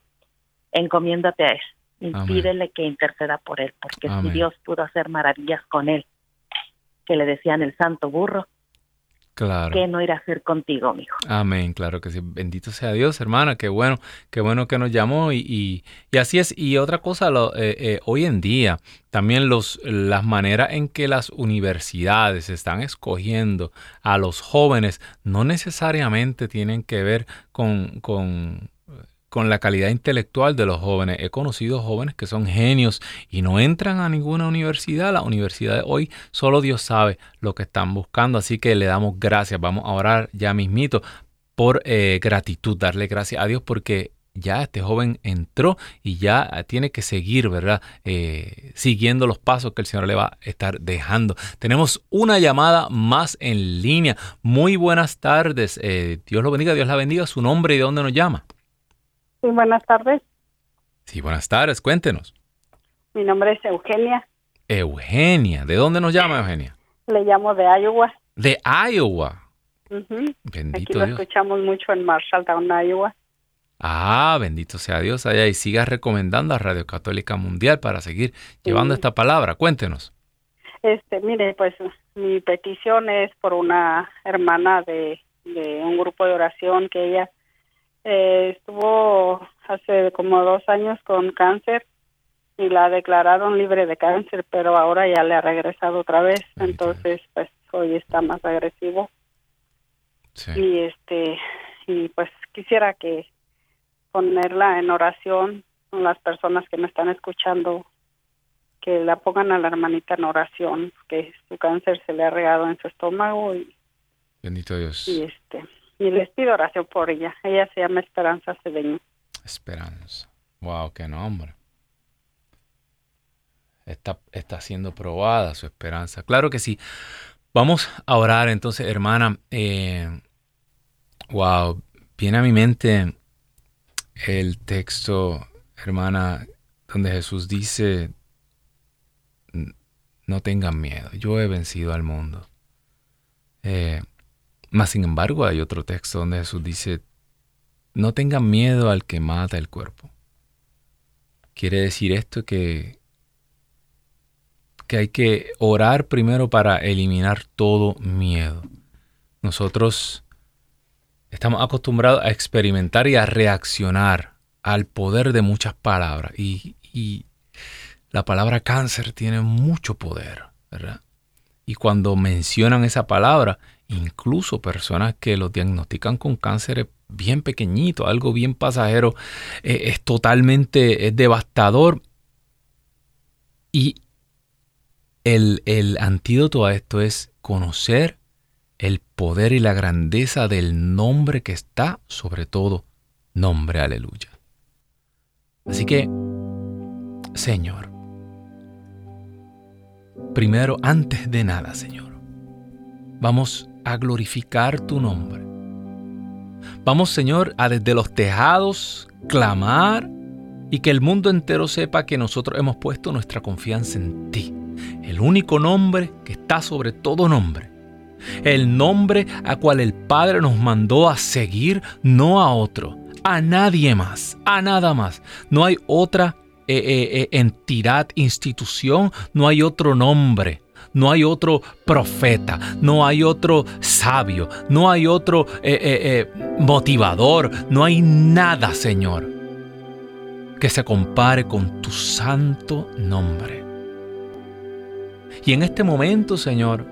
encomiéndate a él y pídele que interceda por él, porque si Dios pudo hacer maravillas con él, que le decían el santo burro, Claro. ¿Qué no irá a hacer contigo, mijo? Amén, claro que sí. Bendito sea Dios, hermana. Qué bueno, qué bueno que nos llamó. Y, y, así es. Y otra cosa, lo, eh, eh, hoy en día, también los, las maneras en que las universidades están escogiendo a los jóvenes no necesariamente tienen que ver con, con con la calidad intelectual de los jóvenes. He conocido jóvenes que son genios y no entran a ninguna universidad. La universidad de hoy solo Dios sabe lo que están buscando. Así que le damos gracias. Vamos a orar ya mismito por eh, gratitud, darle gracias a Dios porque ya este joven entró y ya tiene que seguir, ¿verdad? Eh, siguiendo los pasos que el Señor le va a estar dejando. Tenemos una llamada más en línea. Muy buenas tardes. Eh, Dios lo bendiga, Dios la bendiga. Su nombre y de dónde nos llama. Sí, buenas tardes. Sí, buenas tardes, cuéntenos. Mi nombre es Eugenia. Eugenia, ¿de dónde nos llama Eugenia? Le llamo de Iowa. De Iowa. Bendito Aquí lo escuchamos mucho en Marshalltown, Iowa. Ah, bendito sea Dios allá y siga recomendando a Radio Católica Mundial para seguir llevando esta palabra. Cuéntenos. Este, mire, pues mi petición es por una hermana de, de un grupo de oración que ella eh, estuvo hace como dos años con cáncer y la declararon libre de cáncer, pero ahora ya le ha regresado otra vez, entonces pues hoy está más agresivo. Y este y pues quisiera que ponerla en oración con las personas que me están escuchando que la pongan a la hermanita en oración, que su cáncer se le ha regado en su estómago y bendito Dios. Y este y les pido oración por ella. Ella se llama Esperanza Cedeño. Esperanza. Wow, qué nombre. Está, está siendo probada su esperanza. Claro que sí. Vamos a orar entonces, hermana. Eh, wow, viene a mi mente el texto, hermana, donde Jesús dice, no tengan miedo, yo he vencido al mundo. Eh, mas sin embargo hay otro texto donde Jesús dice, no tengan miedo al que mata el cuerpo. Quiere decir esto que, que hay que orar primero para eliminar todo miedo. Nosotros estamos acostumbrados a experimentar y a reaccionar al poder de muchas palabras. Y, y la palabra cáncer tiene mucho poder, ¿verdad? Y cuando mencionan esa palabra, incluso personas que los diagnostican con cáncer bien pequeñito, algo bien pasajero, eh, es totalmente es devastador. Y el, el antídoto a esto es conocer el poder y la grandeza del nombre que está sobre todo nombre, aleluya. Así que, Señor, primero, antes de nada, Señor, vamos a glorificar tu nombre. Vamos, Señor, a desde los tejados clamar y que el mundo entero sepa que nosotros hemos puesto nuestra confianza en ti, el único nombre que está sobre todo nombre. El nombre a cual el Padre nos mandó a seguir, no a otro, a nadie más, a nada más. No hay otra eh, eh, eh, entidad, institución, no hay otro nombre no hay otro profeta, no hay otro sabio, no hay otro eh, eh, eh, motivador, no hay nada, Señor, que se compare con tu santo nombre. Y en este momento, Señor,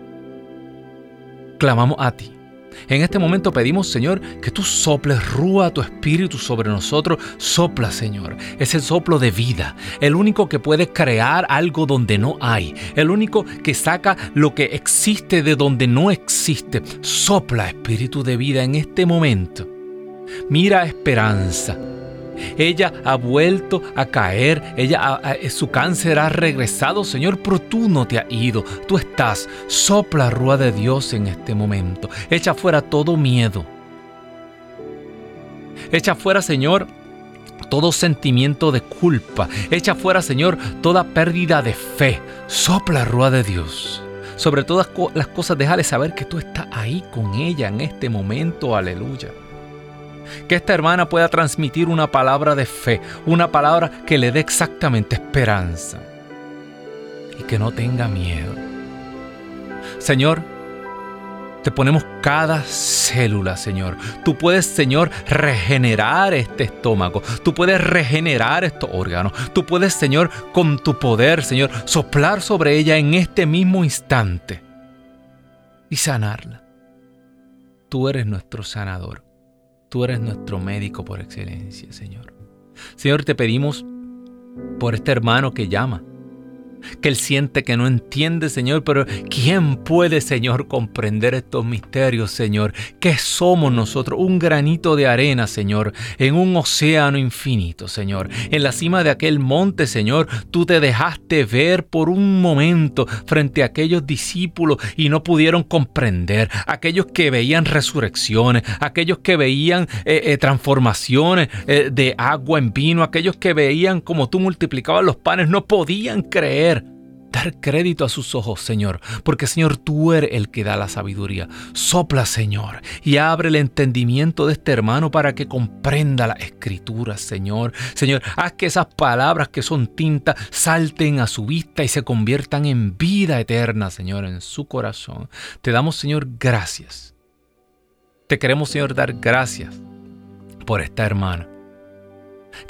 clamamos a ti en este momento pedimos, Señor, que tú soples rúa tu espíritu sobre nosotros. Sopla, Señor, ese soplo de vida, el único que puede crear algo donde no hay, el único que saca lo que existe de donde no existe. Sopla, espíritu de vida, en este momento. Mira esperanza ella ha vuelto a caer, ella su cáncer ha regresado, Señor, pero tú no te has ido. Tú estás. Sopla rúa de Dios en este momento. Echa fuera todo miedo. Echa fuera, Señor, todo sentimiento de culpa. Echa fuera, Señor, toda pérdida de fe. Sopla, Rúa de Dios. Sobre todas las cosas, déjale saber que tú estás ahí con ella en este momento. Aleluya. Que esta hermana pueda transmitir una palabra de fe, una palabra que le dé exactamente esperanza. Y que no tenga miedo. Señor, te ponemos cada célula, Señor. Tú puedes, Señor, regenerar este estómago. Tú puedes regenerar estos órganos. Tú puedes, Señor, con tu poder, Señor, soplar sobre ella en este mismo instante y sanarla. Tú eres nuestro sanador. Tú eres nuestro médico por excelencia, Señor. Señor, te pedimos por este hermano que llama que él siente que no entiende, Señor, pero ¿quién puede, Señor, comprender estos misterios, Señor? ¿Qué somos nosotros? Un granito de arena, Señor, en un océano infinito, Señor. En la cima de aquel monte, Señor, tú te dejaste ver por un momento frente a aquellos discípulos y no pudieron comprender, aquellos que veían resurrecciones, aquellos que veían eh, eh, transformaciones eh, de agua en vino, aquellos que veían como tú multiplicabas los panes, no podían creer dar crédito a sus ojos, Señor, porque Señor, tú eres el que da la sabiduría. Sopla, Señor, y abre el entendimiento de este hermano para que comprenda la escritura, Señor. Señor, haz que esas palabras que son tinta salten a su vista y se conviertan en vida eterna, Señor, en su corazón. Te damos, Señor, gracias. Te queremos, Señor, dar gracias por esta hermana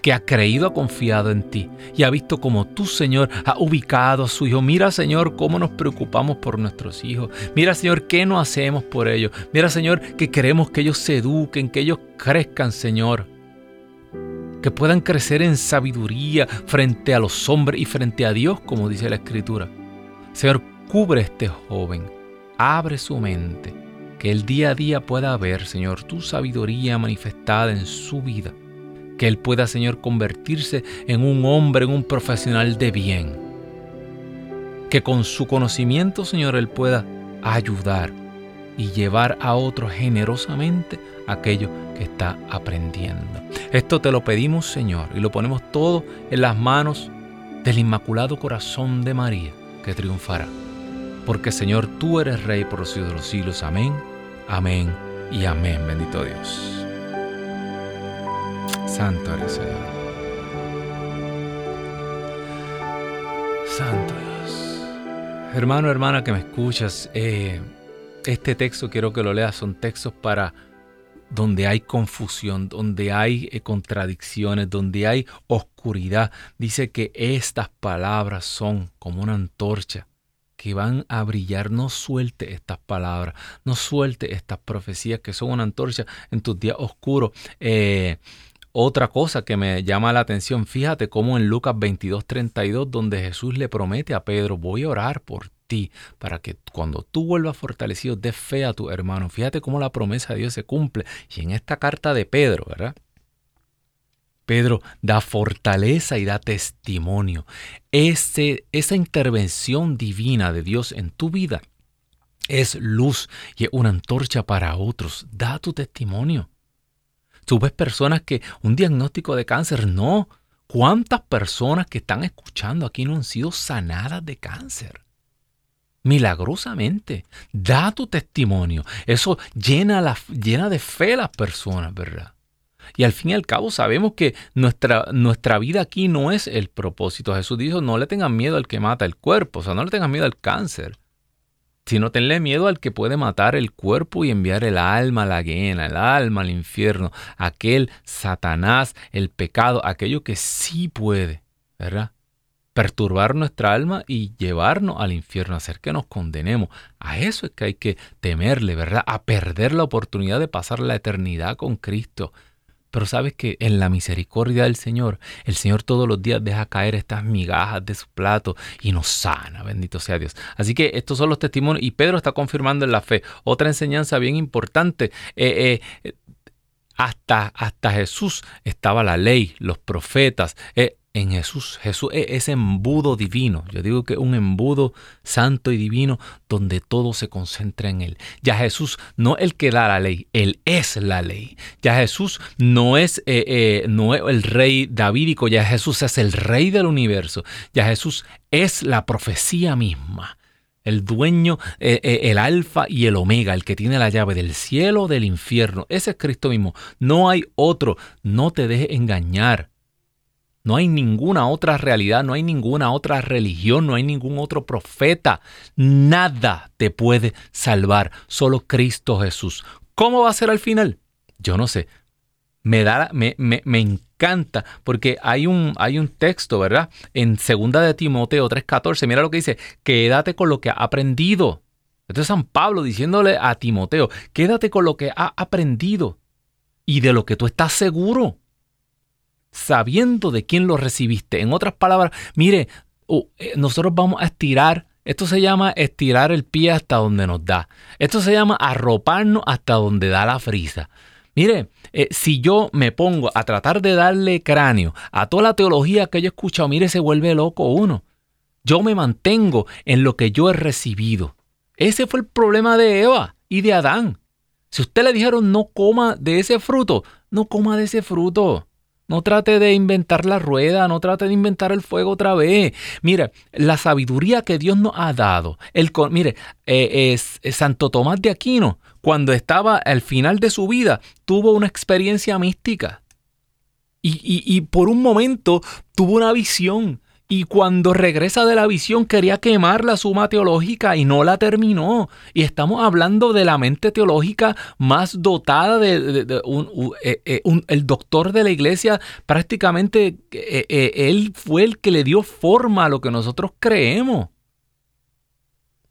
que ha creído, ha confiado en ti y ha visto como tú, Señor, ha ubicado a su hijo. Mira, Señor, cómo nos preocupamos por nuestros hijos. Mira, Señor, qué no hacemos por ellos. Mira, Señor, que queremos que ellos se eduquen, que ellos crezcan, Señor. Que puedan crecer en sabiduría frente a los hombres y frente a Dios, como dice la Escritura. Señor, cubre a este joven. Abre su mente. Que el día a día pueda ver, Señor, tu sabiduría manifestada en su vida que Él pueda, Señor, convertirse en un hombre, en un profesional de bien. Que con su conocimiento, Señor, Él pueda ayudar y llevar a otros generosamente aquello que está aprendiendo. Esto te lo pedimos, Señor, y lo ponemos todo en las manos del Inmaculado Corazón de María, que triunfará. Porque, Señor, tú eres Rey por los siglos de los siglos. Amén, amén y amén. Bendito Dios. Santo eres Señor. Santo Dios. Hermano, hermana que me escuchas, eh, este texto quiero que lo leas. Son textos para donde hay confusión, donde hay eh, contradicciones, donde hay oscuridad. Dice que estas palabras son como una antorcha que van a brillar. No suelte estas palabras, no suelte estas profecías que son una antorcha en tus días oscuros. Eh, otra cosa que me llama la atención, fíjate cómo en Lucas 22:32, donde Jesús le promete a Pedro, voy a orar por ti para que cuando tú vuelvas fortalecido dé fe a tu hermano. Fíjate cómo la promesa de Dios se cumple. Y en esta carta de Pedro, ¿verdad? Pedro da fortaleza y da testimonio. Ese, esa intervención divina de Dios en tu vida es luz y es una antorcha para otros. Da tu testimonio. Tú ves personas que un diagnóstico de cáncer, no. ¿Cuántas personas que están escuchando aquí no han sido sanadas de cáncer? Milagrosamente. Da tu testimonio. Eso llena, llena de fe a las personas, ¿verdad? Y al fin y al cabo sabemos que nuestra, nuestra vida aquí no es el propósito. Jesús dijo, no le tengan miedo al que mata el cuerpo, o sea, no le tengan miedo al cáncer sino tenle miedo al que puede matar el cuerpo y enviar el alma a la guena, el alma al infierno, aquel Satanás, el pecado, aquello que sí puede, ¿verdad? Perturbar nuestra alma y llevarnos al infierno, hacer que nos condenemos. A eso es que hay que temerle, ¿verdad? A perder la oportunidad de pasar la eternidad con Cristo. Pero sabes que en la misericordia del Señor, el Señor todos los días deja caer estas migajas de su plato y nos sana, bendito sea Dios. Así que estos son los testimonios y Pedro está confirmando en la fe. Otra enseñanza bien importante. Eh, eh, hasta, hasta, Jesús estaba la ley, los profetas. Eh, en Jesús. Jesús es ese embudo divino. Yo digo que un embudo santo y divino donde todo se concentra en Él. Ya Jesús no es el que da la ley, Él es la ley. Ya Jesús no es, eh, eh, el rey davídico, ya Jesús es el rey del universo. Ya Jesús es la profecía misma. El dueño, eh, el alfa y el omega, el que tiene la llave del cielo, del infierno. Ese es Cristo mismo. No hay otro. No te dejes engañar. No hay ninguna otra realidad, no hay ninguna otra religión, no hay ningún otro profeta. Nada te puede salvar, solo Cristo Jesús. ¿Cómo va a ser al final? Yo no sé. Me, da, me, me, me encanta porque hay un, hay un texto, ¿verdad? En segunda de Timoteo 3:14, mira lo que dice, quédate con lo que ha aprendido. Esto es San Pablo diciéndole a Timoteo, quédate con lo que ha aprendido y de lo que tú estás seguro sabiendo de quién lo recibiste. En otras palabras, mire, eh, nosotros vamos a estirar, esto se llama estirar el pie hasta donde nos da. Esto se llama arroparnos hasta donde da la frisa. Mire, eh, si yo me pongo a tratar de darle cráneo a toda la teología que yo he escuchado, mire, se vuelve loco uno. Yo me mantengo en lo que yo he recibido. Ese fue el problema de Eva y de Adán. Si usted le dijeron no coma de ese fruto, no coma de ese fruto. No trate de inventar la rueda, no trate de inventar el fuego otra vez. Mire, la sabiduría que Dios nos ha dado. El, mire, eh, es, Santo Tomás de Aquino, cuando estaba al final de su vida, tuvo una experiencia mística. y por un momento tuvo una visión y cuando regresa de la visión quería quemar la suma teológica y no la terminó. Y estamos hablando de la mente teológica más dotada de, eh, eh, el doctor de la iglesia. Prácticamente eh, él fue el que le dio forma a lo que nosotros creemos.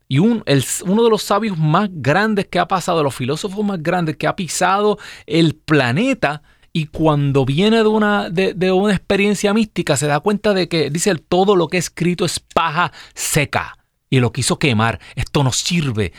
Y un, uno de los sabios más grandes que ha pasado, los filósofos más grandes que ha pisado el planeta, y cuando viene de una, de, una experiencia mística se da cuenta de que, dice, todo lo que he escrito es paja seca y lo quiso quemar. Esto no sirve.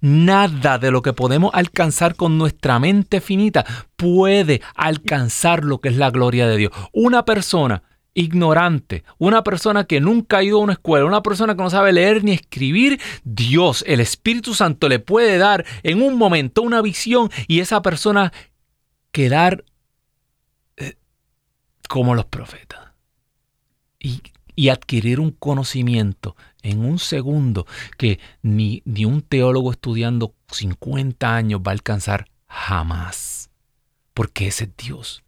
nada de lo que podemos alcanzar con nuestra mente finita puede alcanzar lo que es la gloria de Dios. Una persona ignorante, una persona que nunca ha ido a una escuela, una persona que no sabe leer ni escribir, Dios, el Espíritu Santo le puede dar en un momento una visión y esa persona quedar como los profetas. Y, adquirir un conocimiento en un segundo que ni, ni un teólogo estudiando 50 años va a alcanzar jamás. Porque ese es Dios.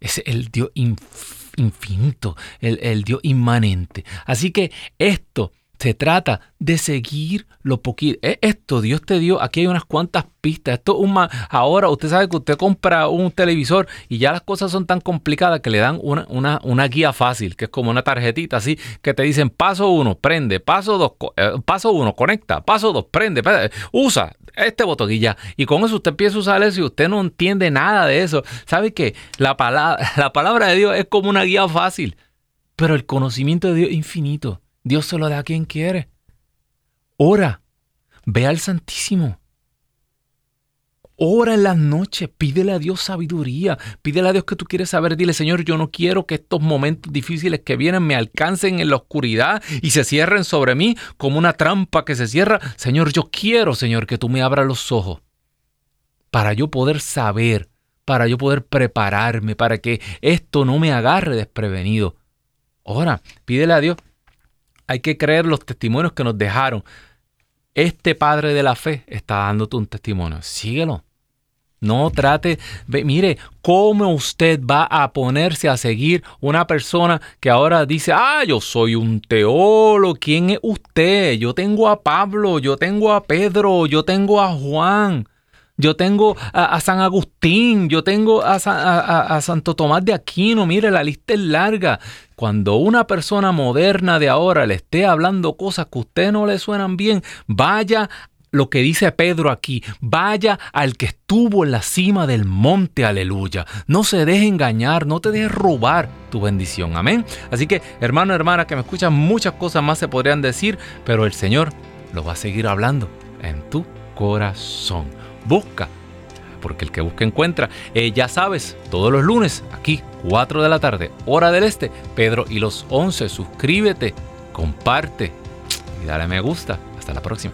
Es el Dios infinito, el, el Dios inmanente. Así que esto se trata de seguir lo poquito. E, esto Dios te dio, aquí hay unas cuantas pistas. Esto un ahora usted sabe que usted compra un televisor y ya las cosas son tan complicadas que le dan una, una, una guía fácil, que es como una tarjetita así, que te dicen paso uno, prende, paso dos, eh, paso uno, conecta, paso dos, prende, usa este botón y ya. Y con eso usted empieza a usar eso y usted no entiende nada de eso. ¿Sabe que la palabra, la palabra de Dios es como una guía fácil? Pero el conocimiento de Dios es infinito. Dios se lo da a quien quiere. Ora, ve al Santísimo. Ora en las noches, pídele a Dios sabiduría, pídele a Dios que tú quieres saber, dile Señor, yo no quiero que estos momentos difíciles que vienen me alcancen en la oscuridad y se cierren sobre mí como una trampa que se cierra. Señor, yo quiero, Señor, que tú me abras los ojos para yo poder saber, para yo poder prepararme, para que esto no me agarre desprevenido. Ora, pídele a Dios hay que creer los testimonios que nos dejaron. Este padre de la fe está dándote un testimonio. Síguelo. No trate, mire, ¿cómo usted va a ponerse a seguir una persona que ahora dice, ah, yo soy un teólogo, ¿quién es usted? Yo tengo a Pablo, yo tengo a Pedro, yo tengo a Juan. Yo tengo a, San Agustín, yo tengo a, a, Santo Tomás de Aquino, mire, la lista es larga. Cuando una persona moderna de ahora le esté hablando cosas que a usted no le suenan bien, vaya lo que dice Pedro aquí, vaya al que estuvo en la cima del monte, aleluya. No se deje engañar, no te deje robar tu bendición, amén. Así que, hermano, hermana, que me escuchan, muchas cosas más se podrían decir, pero el Señor lo va a seguir hablando en tu corazón. Busca porque el que busca encuentra. Eh, ya sabes, todos los lunes, aquí, 4 de la tarde, hora del este, Pedro y los 11. Suscríbete, comparte y dale me gusta. Hasta la próxima.